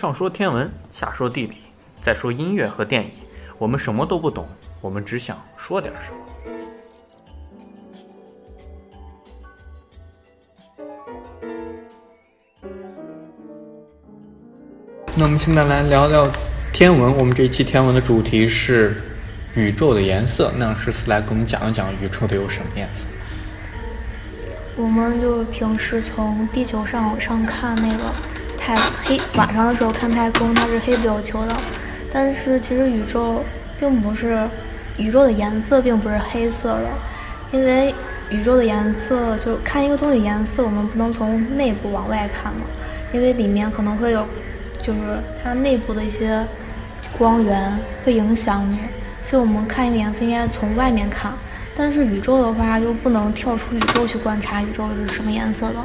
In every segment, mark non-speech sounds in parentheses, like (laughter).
上说天文，下说地理，再说音乐和电影，我们什么都不懂，我们只想说点什么。那我们现在来聊聊天文。我们这一期天文的主题是宇宙的颜色。那让诗思来给我们讲一讲宇宙都有什么颜色？我们就是平时从地球上往上看那个太黑，晚上的时候看太空，它是黑不溜秋的。但是其实宇宙并不是，宇宙的颜色并不是黑色的，因为宇宙的颜色就是看一个东西颜色，我们不能从内部往外看嘛，因为里面可能会有，就是它内部的一些光源会影响你，所以我们看一个颜色应该从外面看。但是宇宙的话又不能跳出宇宙去观察宇宙是什么颜色的，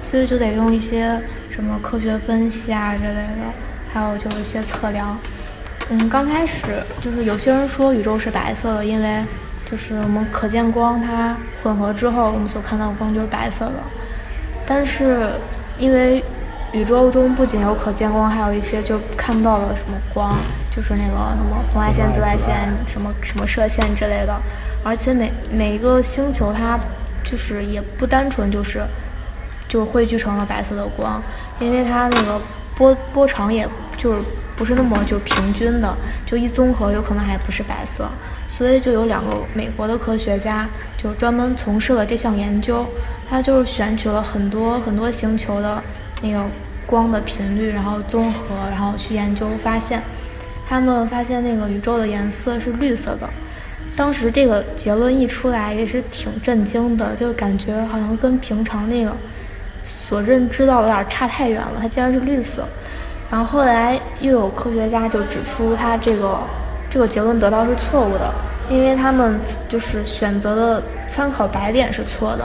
所以就得用一些什么科学分析啊之类的，还有就是一些测量。嗯，刚开始就是有些人说宇宙是白色的，因为就是我们可见光它混合之后，我们所看到的光就是白色的。但是因为宇宙中不仅有可见光，还有一些就看不到的什么光，就是那个什么红外线、紫外线、什么什么射线之类的。而且每每一个星球，它就是也不单纯就是就汇聚成了白色的光，因为它那个波波长也就是不是那么就平均的，就一综合有可能还不是白色。所以就有两个美国的科学家就专门从事了这项研究，他就是选取了很多很多星球的那个光的频率，然后综合，然后去研究发现，他们发现那个宇宙的颜色是绿色的。当时这个结论一出来，也是挺震惊的，就是感觉好像跟平常那个所认知到有点差太远了。它竟然是绿色，然后后来又有科学家就指出，它这个这个结论得到是错误的，因为他们就是选择的参考白点是错的。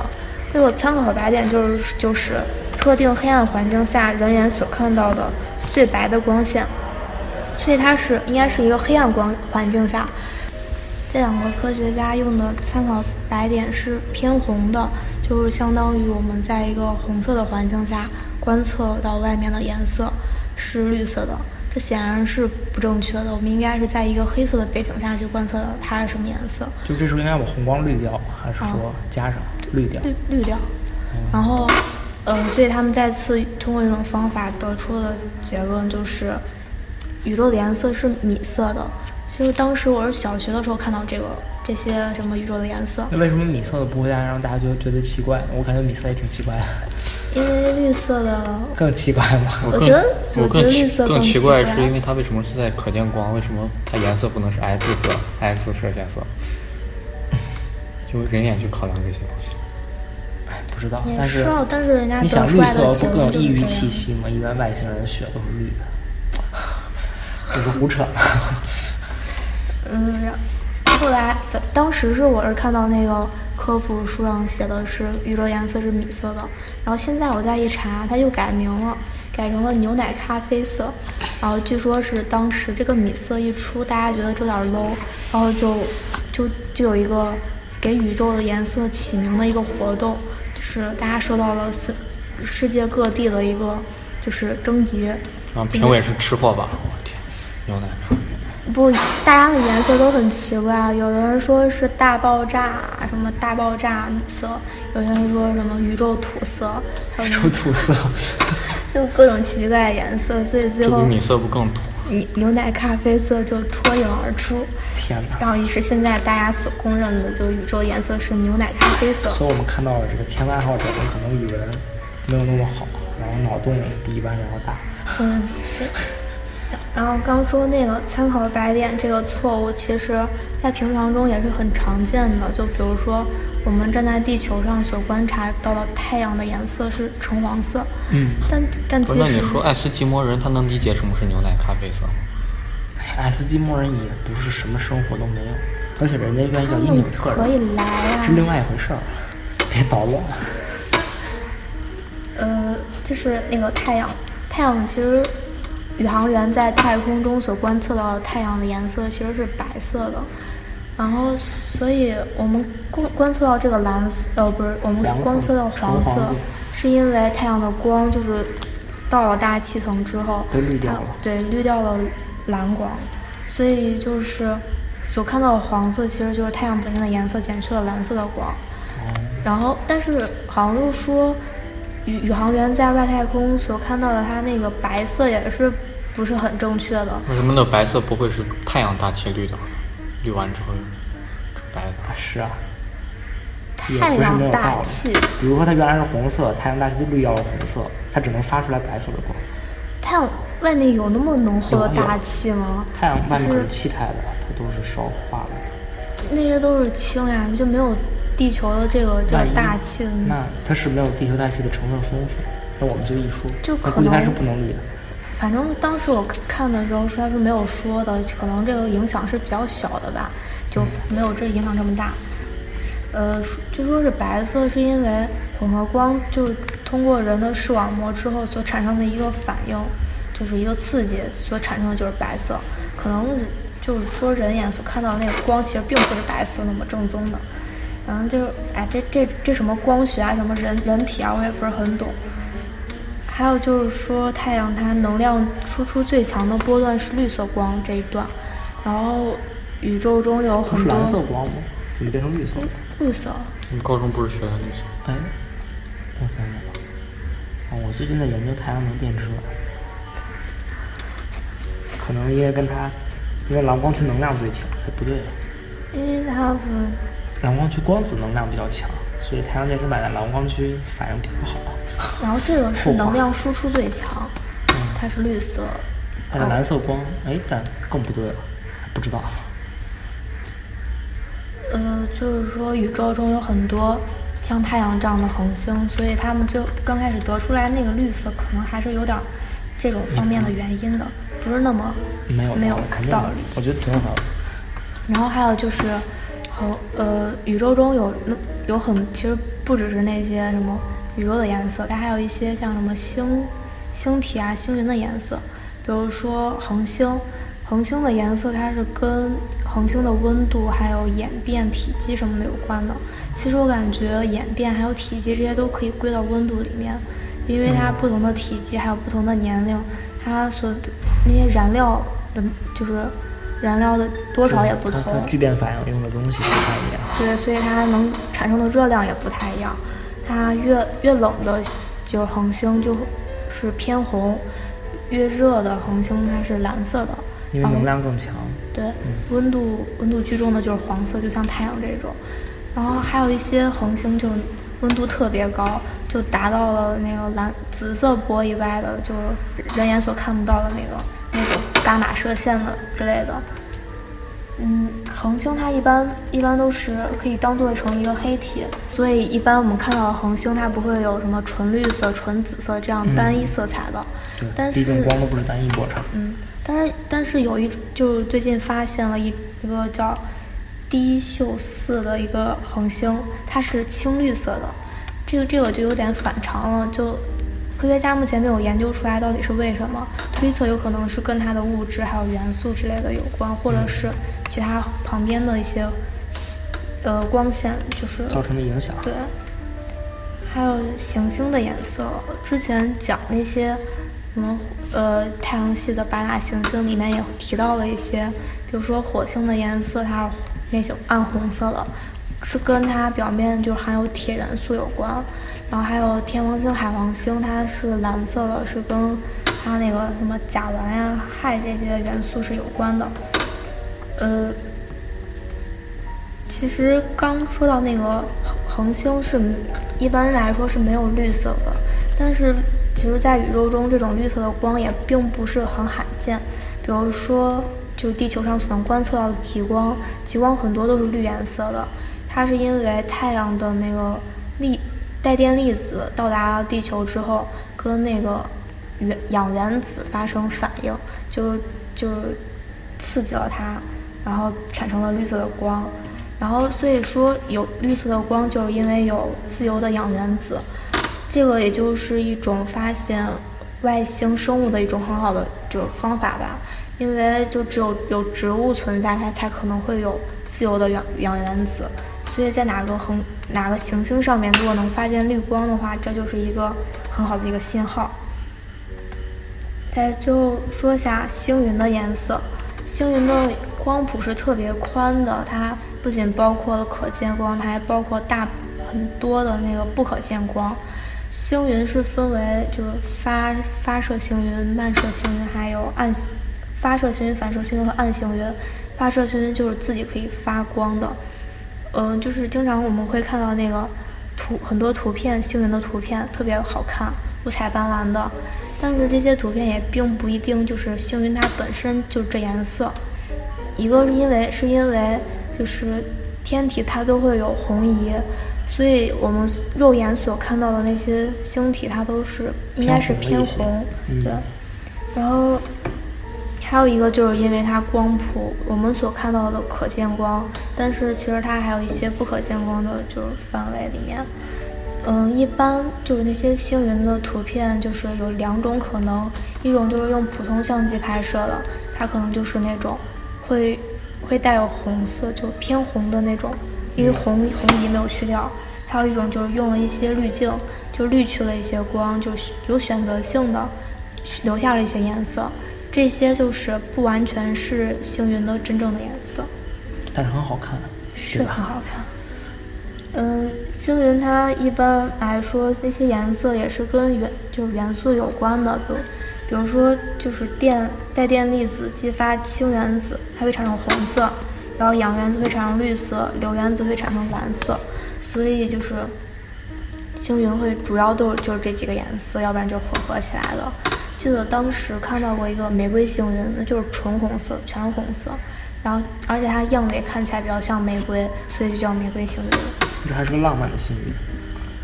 这个参考白点就是就是特定黑暗环境下人眼所看到的最白的光线，所以它是应该是一个黑暗光环境下。这两个科学家用的参考白点是偏红的，就是相当于我们在一个红色的环境下观测到外面的颜色是绿色的，这显然是不正确的。我们应该是在一个黑色的背景下去观测到它是什么颜色。就这时候应该把红光滤掉，还是说加上滤掉？滤滤掉。然后，呃，所以他们再次通过这种方法得出的结论就是，宇宙的颜色是米色的。其实当时我是小学的时候看到这个这些什么宇宙的颜色。那为什么米色的不会让大家觉得觉得奇怪？我感觉米色也挺奇怪的。因为绿色的 (laughs) 更奇怪吗？我觉得我觉得绿色更奇怪，是因为它为什么是在可见光？为什么它颜色不能是 X 色？X 射线色？(laughs) 就人眼去考量这些东西。哎，不知道。但是但是人家你想绿色不更异于气息吗？一般外星人的血都是绿的。(laughs) 这是胡扯。嗯，后来当时是我是看到那个科普书上写的是宇宙颜色是米色的，然后现在我再一查，它又改名了，改成了牛奶咖啡色。然后据说是当时这个米色一出，大家觉得这有点 low，然后就就就有一个给宇宙的颜色起名的一个活动，就是大家收到了世世界各地的一个就是征集。然后，评委是吃货吧？我天，牛奶咖。不，大家的颜色都很奇怪。有的人说是大爆炸，什么大爆炸米色；有些人说什么宇宙土色，宇宙土色，(laughs) 就各种奇怪的颜色。所以最后，你色不更土？牛牛奶咖啡色就脱颖而出。天哪！然后于是现在大家所公认的，就宇宙颜色是牛奶咖啡色。所以我们看到了这个天文爱好者们可能语文没有那么好，然后脑洞比一般人要大。嗯。然后刚说那个参考白点这个错误，其实在平常中也是很常见的。就比如说，我们站在地球上所观察到的太阳的颜色是橙黄色。嗯。但但其实，那你说爱斯基摩人他能理解什么是牛奶咖啡色吗？爱斯基摩人也不是什么生活都没有，而且人家愿意叫因纽特可以来啊，是另外一回事儿，别捣乱。呃，就是那个太阳，太阳其实。宇航员在太空中所观测到的太阳的颜色其实是白色的，然后，所以我们观观测到这个蓝色，呃，不是，我们观测到黄色，是因为太阳的光就是到了大气层之后，都绿掉它了对，滤掉了蓝光，所以就是所看到的黄色其实就是太阳本身的颜色减去了蓝色的光。哦，然后，但是好像就是说，宇宇航员在外太空所看到的它那个白色也是不是很正确的。为什么那白色不会是太阳大气绿的？绿完之后是白的。啊是啊，太阳大气，比如说它原来是红色，太阳大气就滤掉了红色，它只能发出来白色的光。太阳外面有那么浓厚的大气吗？太阳外面是气态的，它都是烧化了的。那些都是氢呀，就没有地球的这个这个大气的。那它是没有地球大气的成分丰富，那我们就一说，就可能估计它是能不能滤的。反正当时我看的时候是他是没有说的，可能这个影响是比较小的吧，就没有这影响这么大。呃，说就说是白色，是因为混合光就是通过人的视网膜之后所产生的一个反应，就是一个刺激所产生的就是白色。可能就是说人眼所看到的那个光其实并不是白色那么正宗的。然后就是哎，这这这什么光学啊，什么人人体啊，我也不是很懂。还有就是说，太阳它能量输出最强的波段是绿色光这一段，然后宇宙中有很多蓝色光吗？怎么变成绿色了？绿色，你高中不是学的绿色？哎，我想想啊，哦，我最近在研究太阳能电池，可能因为跟它，因为蓝光区能量最强，哎，不对，因为它不是蓝光区光子能量比较强，所以太阳电池板在蓝光区反应比较好。然后这个是 (laughs) 能量输出最强，它是绿色。但是蓝色光，哎，但更不对了，不知道。呃，就是说宇宙中有很多像太阳这样的恒星，所以他们最刚开始得出来那个绿色，可能还是有点儿这种方面的原因的，不是那么没有没有道理。我觉得挺有道理。然后还有就是，呃，宇宙中有那有很其实不只是那些什么宇宙的颜色，它还有一些像什么星星体啊、星云的颜色，比如说恒星，恒星的颜色它是跟恒星的温度还有演变、体积什么的有关的。其实我感觉演变还有体积这些都可以归到温度里面，因为它不同的体积还有不同的年龄，它所那些燃料的，就是燃料的多少也不同。聚变反应用的东西不太一样。对，所以它能产生的热量也不太一样。它越越冷的就恒星就是偏红，越热的恒星它是蓝色的。因为能量更强。对，温度温度居中的就是黄色，就像太阳这种。然后还有一些恒星就温度特别高，就达到了那个蓝紫色波以外的，就是人眼所看不到的那个那种伽马射线的之类的。嗯，恒星它一般一般都是可以当做成一个黑体，所以一般我们看到的恒星它不会有什么纯绿色、纯紫色这样单一色彩的。对，但毕竟是光都不是单一波长。嗯，但是但是有一就是最近发现了一一个叫低秀四的一个恒星，它是青绿色的，这个这个就有点反常了，就科学家目前没有研究出来到底是为什么，推测有可能是跟它的物质还有元素之类的有关，或者是其他旁边的一些呃光线，就是造成的影响。对，还有行星的颜色，之前讲那些什么呃太阳系的八大行星里面也提到了一些，比如说火星的颜色它是那种暗红色的，是跟它表面就含有铁元素有关。然后还有天王星、海王星，它是蓝色的，是跟它那个什么甲烷呀、氦这些元素是有关的。呃，其实刚说到那个恒星是一般来说是没有绿色的，但是其实，在宇宙中这种绿色的光也并不是很罕见。比如说，就地球上所能观测到的极光，极光很多都是绿颜色的，它是因为太阳的那个力带电粒子到达地球之后，跟那个原氧原子发生反应，就就刺激了它，然后产生了绿色的光。然后所以说有绿色的光，就是因为有自由的氧原子，这个也就是一种发现外星生物的一种很好的就是方法吧。因为就只有有植物存在，它才可能会有自由的氧氧原子。所以在哪个恒哪个行星上面，如果能发现绿光的话，这就是一个很好的一个信号。再最后说一下星云的颜色，星云的光谱是特别宽的，它不仅包括了可见光，它还包括大很多的那个不可见光。星云是分为就是发发射星云、漫射星云，还有暗发射星云、反射星云和暗星云。发射星云就是自己可以发光的，嗯，就是经常我们会看到那个图很多图片星云的图片特别好看，五彩斑斓的。但是这些图片也并不一定就是星云它本身就这颜色，一个是因为是因为就是天体它都会有红移。所以我们肉眼所看到的那些星体，它都是应该是偏红，对。然后还有一个就是因为它光谱，我们所看到的可见光，但是其实它还有一些不可见光的，就是范围里面。嗯，一般就是那些星云的图片，就是有两种可能，一种就是用普通相机拍摄的，它可能就是那种会会带有红色，就偏红的那种。因为红红移没有去掉，还有一种就是用了一些滤镜，就滤去了一些光，就有选择性的留下了一些颜色。这些就是不完全是星云的真正的颜色，但是很好看，是很好看。嗯，星云它一般来说那些颜色也是跟元就是元素有关的，比如比如说就是电带电粒子激发氢原子，它会产生红色。然后氧原子会产生绿色，硫原子会产生蓝色，所以就是星云会主要都是就是这几个颜色，要不然就混合起来了。记得当时看到过一个玫瑰星云，那就是纯红色，全是红色，然后而且它样子也看起来比较像玫瑰，所以就叫玫瑰星云。这还是个浪漫的星云。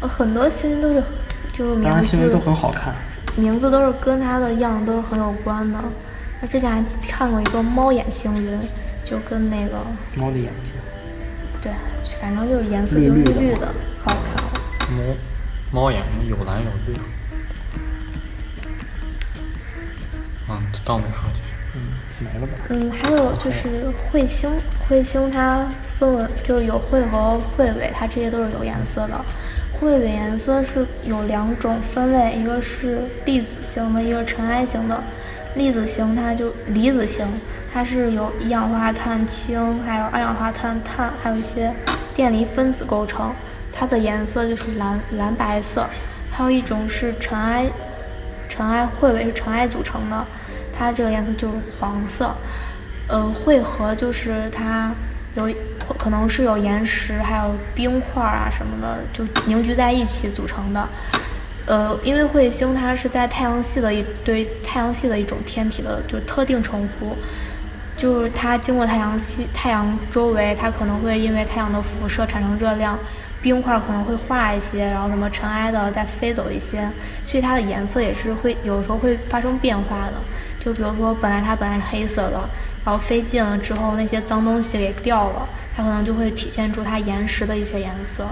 呃，很多星云都是就是名字，当然星云都很好看，名字都是跟它的样都是很有关的。我之前还看过一个猫眼星云。就跟那个猫的眼睛，对，反正就是颜色就绿绿的，好看。猫猫眼睛有蓝有绿。嗯，倒没说继续。嗯，没了吧？嗯，还有就是彗星，彗星它分为就是有彗和彗尾，它这些都是有颜色的。彗尾颜色是有两种分类，一个是粒子型的，一个尘埃型的。粒子型它就离子型。它是由一氧化碳氢，还有二氧化碳碳，还有一些电离分子构成。它的颜色就是蓝蓝白色。还有一种是尘埃，尘埃彗尾是尘埃组成的，它这个颜色就是黄色。呃，汇合就是它有可能是有岩石，还有冰块啊什么的，就凝聚在一起组成的。呃，因为彗星它是在太阳系的一对太阳系的一种天体的，就特定称呼。就是它经过太阳系、太阳周围，它可能会因为太阳的辐射产生热量，冰块可能会化一些，然后什么尘埃的再飞走一些，所以它的颜色也是会有时候会发生变化的。就比如说，本来它本来是黑色的，然后飞进了之后，那些脏东西给掉了，它可能就会体现出它岩石的一些颜色。